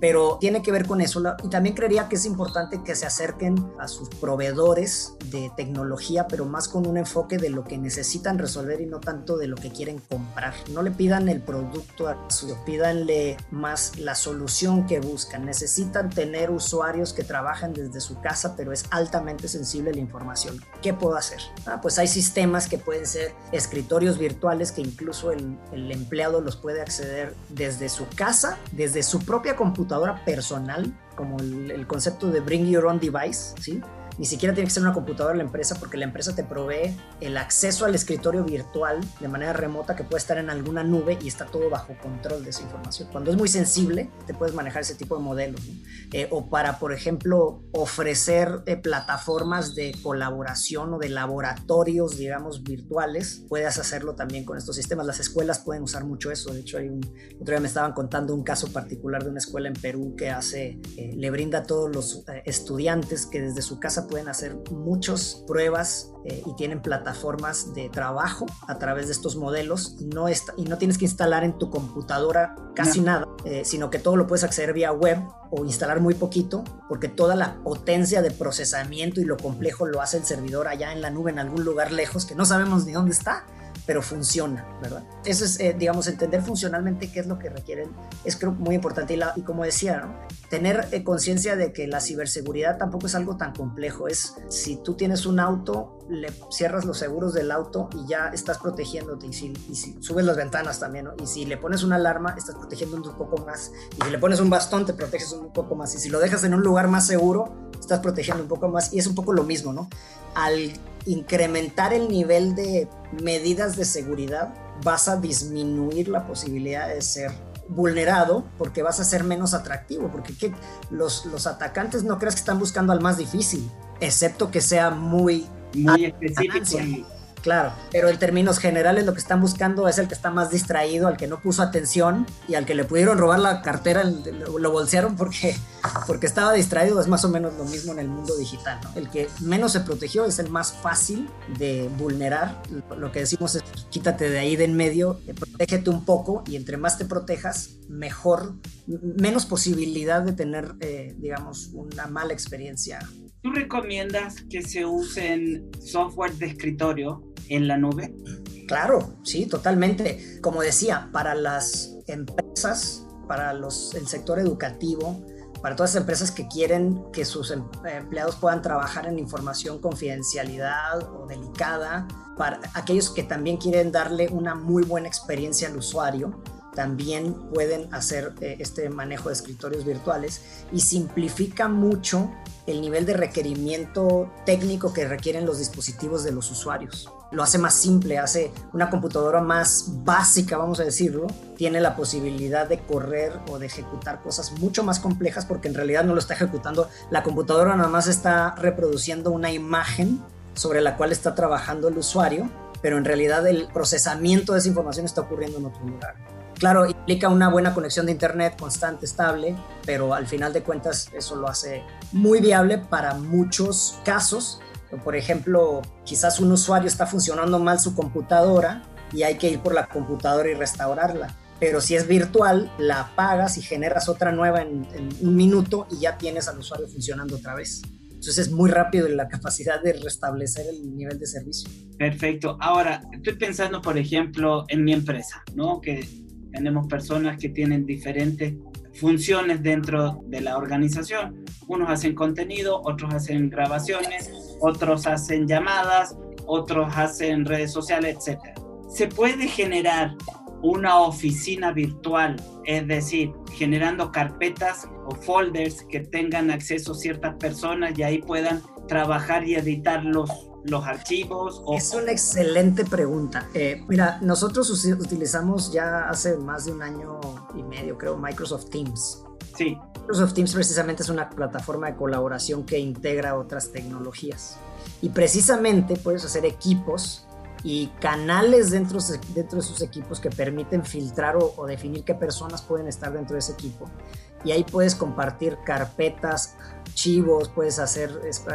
Pero tiene que ver con eso. Y también creería que es importante que se acerquen a sus proveedores de tecnología, pero más con un enfoque de lo que necesitan resolver y no tanto de lo que quieren comprar. No le pidan el producto a su, pídanle más la solución que buscan. Necesitan tener usuarios que trabajan desde su casa, pero es altamente sensible la información. ¿Qué puedo hacer? Ah, pues hay sistemas que pueden ser escritorios virtuales que incluso el, el empleado los puede acceder desde su casa, desde su propia computadora personal, como el, concepto de Bring Your Own Device, ¿sí? Ni siquiera tiene que ser una computadora la empresa porque la empresa te provee el acceso al escritorio virtual de manera remota que puede estar en alguna nube y está todo bajo control de esa información. Cuando es muy sensible, te puedes manejar ese tipo de modelos. Eh, o para, por ejemplo, ofrecer eh, plataformas de colaboración o de laboratorios, digamos, virtuales, puedes hacerlo también con estos sistemas. Las escuelas pueden usar mucho eso. De hecho, hay un, otro día me estaban contando un caso particular de una escuela en Perú que hace, eh, le brinda a todos los estudiantes que desde su casa pueden hacer muchas pruebas eh, y tienen plataformas de trabajo a través de estos modelos y no, está, y no tienes que instalar en tu computadora casi nada, eh, sino que todo lo puedes acceder vía web o instalar muy poquito, porque toda la potencia de procesamiento y lo complejo lo hace el servidor allá en la nube, en algún lugar lejos que no sabemos ni dónde está pero funciona, ¿verdad? Eso es, eh, digamos, entender funcionalmente qué es lo que requieren, es creo muy importante. Y, como decía, ¿no? tener eh, conciencia de que la ciberseguridad tampoco es algo tan complejo. Es si tú tienes un auto, le cierras los seguros del auto y ya estás protegiéndote. Y si, y si subes las ventanas también, ¿no? Y si le pones una alarma, estás protegiendo un poco más. Y si le pones un bastón, te proteges un poco más. Y si lo dejas en un lugar más seguro, estás protegiendo un poco más. Y es un poco lo mismo, ¿no? Al incrementar el nivel de medidas de seguridad, vas a disminuir la posibilidad de ser vulnerado porque vas a ser menos atractivo, porque los, los atacantes no creas que están buscando al más difícil, excepto que sea muy... Muy específico Claro, pero en términos generales lo que están buscando es el que está más distraído, al que no puso atención y al que le pudieron robar la cartera, lo bolsearon porque, porque estaba distraído, es más o menos lo mismo en el mundo digital. ¿no? El que menos se protegió es el más fácil de vulnerar. Lo que decimos es quítate de ahí de en medio, protégete un poco y entre más te protejas, mejor, menos posibilidad de tener, eh, digamos, una mala experiencia ¿Tú recomiendas que se usen software de escritorio en la nube? Claro, sí, totalmente. Como decía, para las empresas, para los, el sector educativo, para todas las empresas que quieren que sus em, empleados puedan trabajar en información confidencialidad o delicada, para aquellos que también quieren darle una muy buena experiencia al usuario, también pueden hacer eh, este manejo de escritorios virtuales y simplifica mucho el nivel de requerimiento técnico que requieren los dispositivos de los usuarios. Lo hace más simple, hace una computadora más básica, vamos a decirlo, tiene la posibilidad de correr o de ejecutar cosas mucho más complejas porque en realidad no lo está ejecutando. La computadora nada más está reproduciendo una imagen sobre la cual está trabajando el usuario, pero en realidad el procesamiento de esa información está ocurriendo en otro lugar. Claro, implica una buena conexión de Internet constante, estable, pero al final de cuentas eso lo hace muy viable para muchos casos. Por ejemplo, quizás un usuario está funcionando mal su computadora y hay que ir por la computadora y restaurarla. Pero si es virtual, la apagas y generas otra nueva en, un minuto y ya tienes al usuario funcionando otra vez. Entonces es muy rápido la capacidad de restablecer el nivel de servicio. Perfecto. Ahora, estoy pensando, por ejemplo, en mi empresa, ¿no? Que tenemos personas que tienen diferentes funciones dentro de la organización. Unos hacen contenido, otros hacen grabaciones, otros hacen llamadas, otros hacen redes sociales, etc. Se puede generar una oficina virtual, es decir, generando carpetas o folders que tengan acceso ciertas personas y ahí puedan trabajar y editar los los archivos? Es una excelente pregunta. Eh, mira, nosotros utilizamos ya hace más de un año y medio, creo, Microsoft Teams. Sí. Microsoft Teams precisamente es una plataforma de colaboración que integra otras tecnologías. Y precisamente puedes hacer equipos y canales dentro, dentro de sus equipos que permiten filtrar o, o definir qué personas pueden estar dentro de ese equipo. Y ahí puedes compartir carpetas, archivos, puedes hacer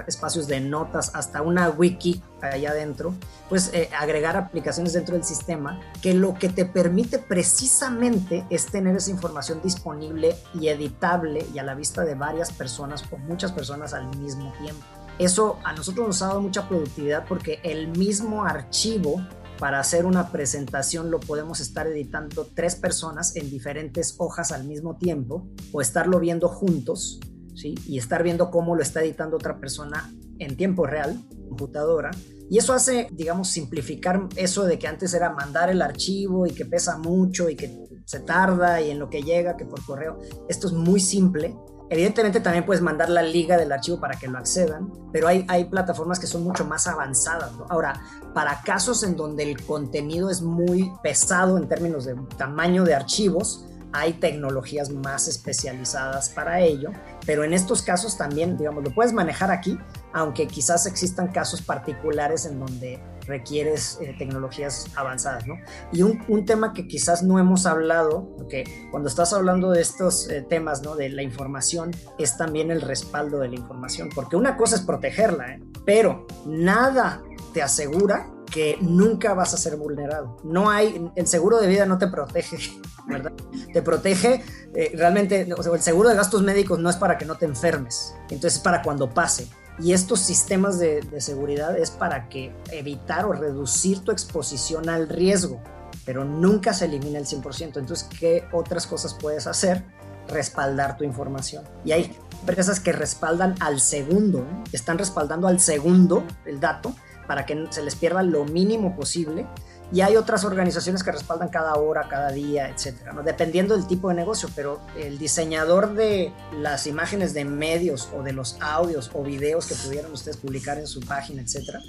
espacios de notas, hasta una wiki allá adentro, pues agregar aplicaciones dentro del sistema que lo que te permite precisamente es tener esa información disponible y editable y a la vista de varias personas o muchas personas al mismo tiempo. Eso a nosotros nos ha dado mucha productividad porque el mismo archivo para hacer una presentación lo podemos estar editando tres personas en diferentes hojas al mismo tiempo o estarlo viendo juntos y estar viendo cómo lo está editando otra persona en tiempo real, computadora. Y eso hace, digamos, simplificar eso de que antes era mandar el archivo y que pesa mucho y que se tarda y en lo que llega, que por correo. Esto es muy simple. Evidentemente también puedes mandar la liga del archivo para que lo accedan, pero hay, hay plataformas que son mucho más avanzadas. Ahora, para casos en donde el contenido es muy pesado en términos de tamaño de archivos, hay tecnologías más especializadas para ello, pero en estos casos también, digamos, lo puedes manejar aquí, aunque quizás existan casos particulares en donde requieres eh, tecnologías avanzadas, ¿no? Y un, tema que quizás no hemos hablado, porque cuando estás hablando de estos eh, temas, ¿no? De la información, es también el respaldo de la información, porque una cosa es protegerla, ¿eh? pero nada te asegura que nunca vas a ser vulnerado. No hay, el seguro de vida no te protege, ¿verdad? Te protege, eh, realmente, el seguro de gastos médicos no es para que no te enfermes, entonces es para cuando pase. Y estos sistemas de, de seguridad es para que evitar o reducir tu exposición al riesgo, pero nunca se elimina el 100%. Entonces, ¿qué otras cosas puedes hacer? Respaldar tu información. Y hay empresas que respaldan al segundo, ¿eh? están respaldando al segundo el dato para que se les pierda lo mínimo posible. Y hay otras organizaciones que respaldan cada hora, cada día, etcétera, ¿no? dependiendo del tipo de negocio. Pero el diseñador de las imágenes de medios o de los audios o videos que pudieran ustedes publicar en su página, etcétera,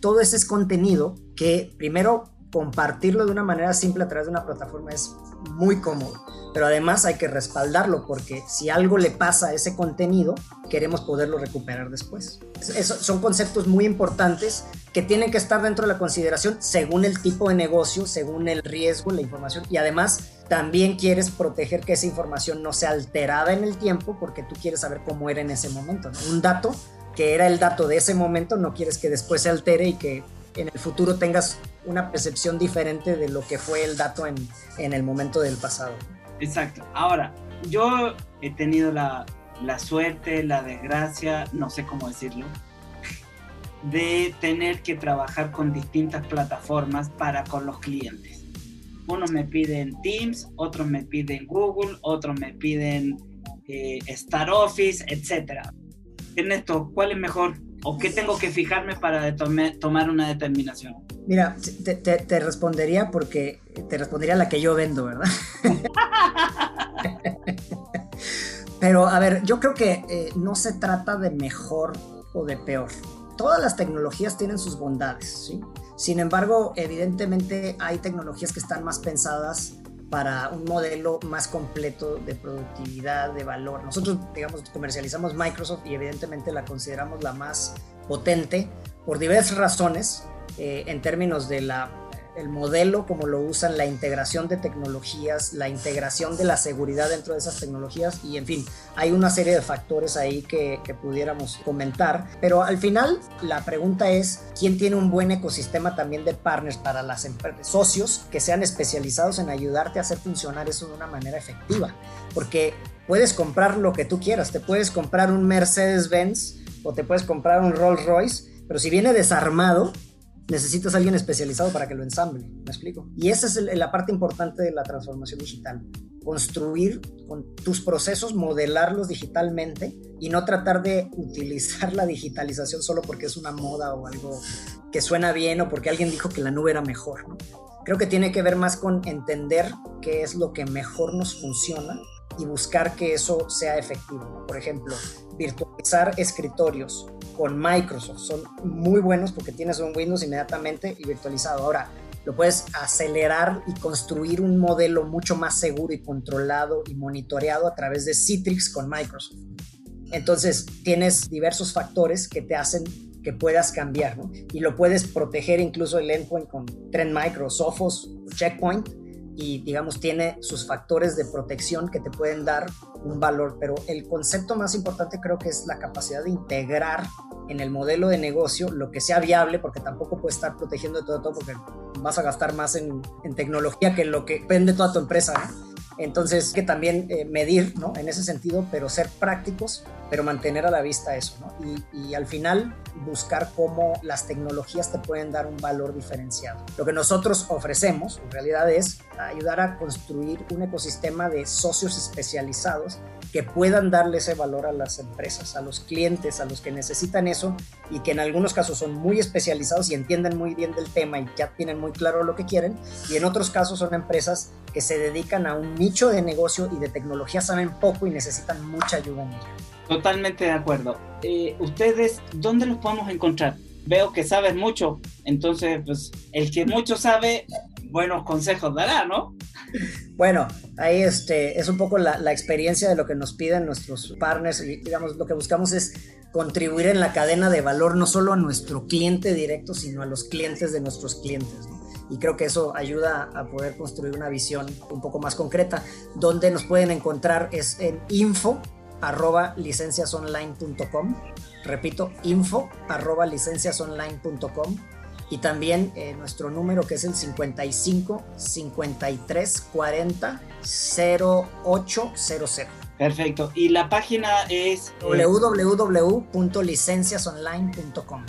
todo ese es contenido que primero compartirlo de una manera simple a través de una plataforma es muy cómodo. Pero además hay que respaldarlo porque si algo le pasa a ese contenido, queremos poderlo recuperar después. son conceptos muy importantes que tienen que estar dentro de la consideración según el tipo de negocio, según el riesgo, la información y además también quieres proteger que esa información no sea alterada en el tiempo porque tú quieres saber cómo era en ese momento. Un dato que era el dato de ese momento no quieres que después se altere y que en el futuro tengas una percepción diferente de lo que fue el dato en, en el momento del pasado. Exacto. Ahora, yo he tenido la, la suerte, la desgracia, no sé cómo decirlo, de tener que trabajar con distintas plataformas para con los clientes. Unos me piden Teams, otros me piden Google, otros me piden eh, Star Office, etc. Ernesto, ¿cuál es mejor? ¿O qué tengo que fijarme para tomar una determinación? Mira, te, respondería porque te respondería la que yo vendo, ¿verdad? Pero a ver, yo creo que eh, no se trata de mejor o de peor. Todas las tecnologías tienen sus bondades, ¿sí? Sin embargo, evidentemente hay tecnologías que están más pensadas para un modelo más completo de productividad, de valor. Nosotros, digamos, comercializamos Microsoft y evidentemente la consideramos la más potente por diversas razones eh, en términos de la el modelo, como lo usan, la integración de tecnologías, la integración de la seguridad dentro de esas tecnologías y en fin, hay una serie de factores ahí que, que pudiéramos comentar, pero al final la pregunta es, ¿quién tiene un buen ecosistema también de partners para las empresas, socios que sean especializados en ayudarte a hacer funcionar eso de una manera efectiva? Porque puedes comprar lo que tú quieras, te puedes comprar un Mercedes-Benz o te puedes comprar un Rolls Royce, pero si viene desarmado, necesitas a alguien especializado para que lo ensamble, ¿me explico? Y esa es la parte importante de la transformación digital, construir con tus procesos, modelarlos digitalmente y no tratar de utilizar la digitalización solo porque es una moda o algo que suena bien o porque alguien dijo que la nube era mejor. Creo que tiene que ver más con entender qué es lo que mejor nos funciona y buscar que eso sea efectivo. Por ejemplo, virtualizar escritorios con Microsoft son muy buenos porque tienes un Windows inmediatamente y virtualizado. Ahora, lo puedes acelerar y construir un modelo mucho más seguro y controlado y monitoreado a través de Citrix con Microsoft. Entonces, tienes diversos factores que te hacen que puedas cambiar, ¿no? Y lo puedes proteger incluso el endpoint con Trend Micro, Sophos, Checkpoint, y digamos tiene sus factores de protección que te pueden dar un valor, pero el concepto más importante creo que es la capacidad de integrar en el modelo de negocio lo que sea viable, porque tampoco puedes estar protegiendo de todo, todo porque vas a gastar más en, tecnología que lo que vende toda tu empresa. Entonces, que también eh, medir, ¿no? En ese sentido, pero ser prácticos, pero mantener a la vista eso, ¿no? Y, y, al final buscar cómo las tecnologías te pueden dar un valor diferenciado. Lo que nosotros ofrecemos, en realidad, es ayudar a construir un ecosistema de socios especializados que puedan darle ese valor a las empresas, a los clientes, a los que necesitan eso y que en algunos casos son muy especializados y entienden muy bien del tema y ya tienen muy claro lo que quieren y en otros casos son empresas que se dedican a un nicho de negocio y de tecnología saben poco y necesitan mucha ayuda en ello. Totalmente de acuerdo. Eh, ¿Ustedes dónde los podemos encontrar? Veo que sabes mucho, entonces pues el que mucho sabe, buenos consejos dará, ¿no? Bueno, ahí este, es un poco la, experiencia de lo que nos piden nuestros partners digamos lo que buscamos es contribuir en la cadena de valor no solo a nuestro cliente directo, sino a los clientes de nuestros clientes. ¿no? y creo que eso ayuda a poder construir una visión un poco más concreta. Donde nos pueden encontrar es en info arroba licenciasonline.com. Repito, info arroba licenciasonline.com. Y también eh, nuestro número que es el 55 53 40 0800. Perfecto. Y la página es www.licenciasonline.com.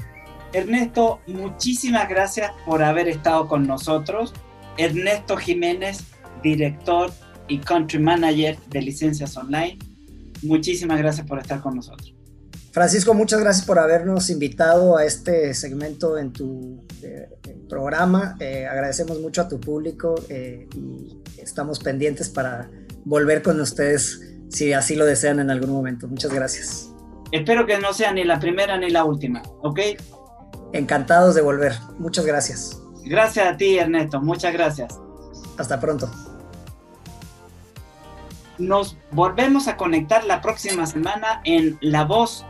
Ernesto, muchísimas gracias por haber estado con nosotros. Ernesto Jiménez, director y country manager de Licencias Online. Muchísimas gracias por estar con nosotros. Francisco, muchas gracias por habernos invitado a este segmento en tu eh, programa. Eh, agradecemos mucho a tu público eh, y estamos pendientes para volver con ustedes si así lo desean en algún momento. Muchas gracias. Espero que no sea ni la primera ni la última, ¿ok? encantados de volver. Muchas gracias. Gracias a ti, Ernesto. Muchas gracias. Hasta pronto. Nos volvemos a conectar la próxima semana en La Voz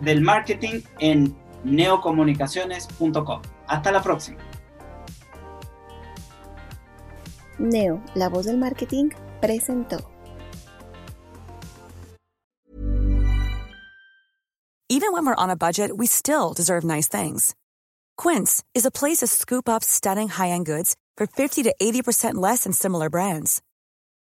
del Marketing en neocomunicaciones.com. Hasta la próxima. Neo, la voz del marketing, presentó. Even when we're on a budget, we still deserve nice things. Quince is a place to scoop up stunning high-end goods for 50 to 80% less than similar brands.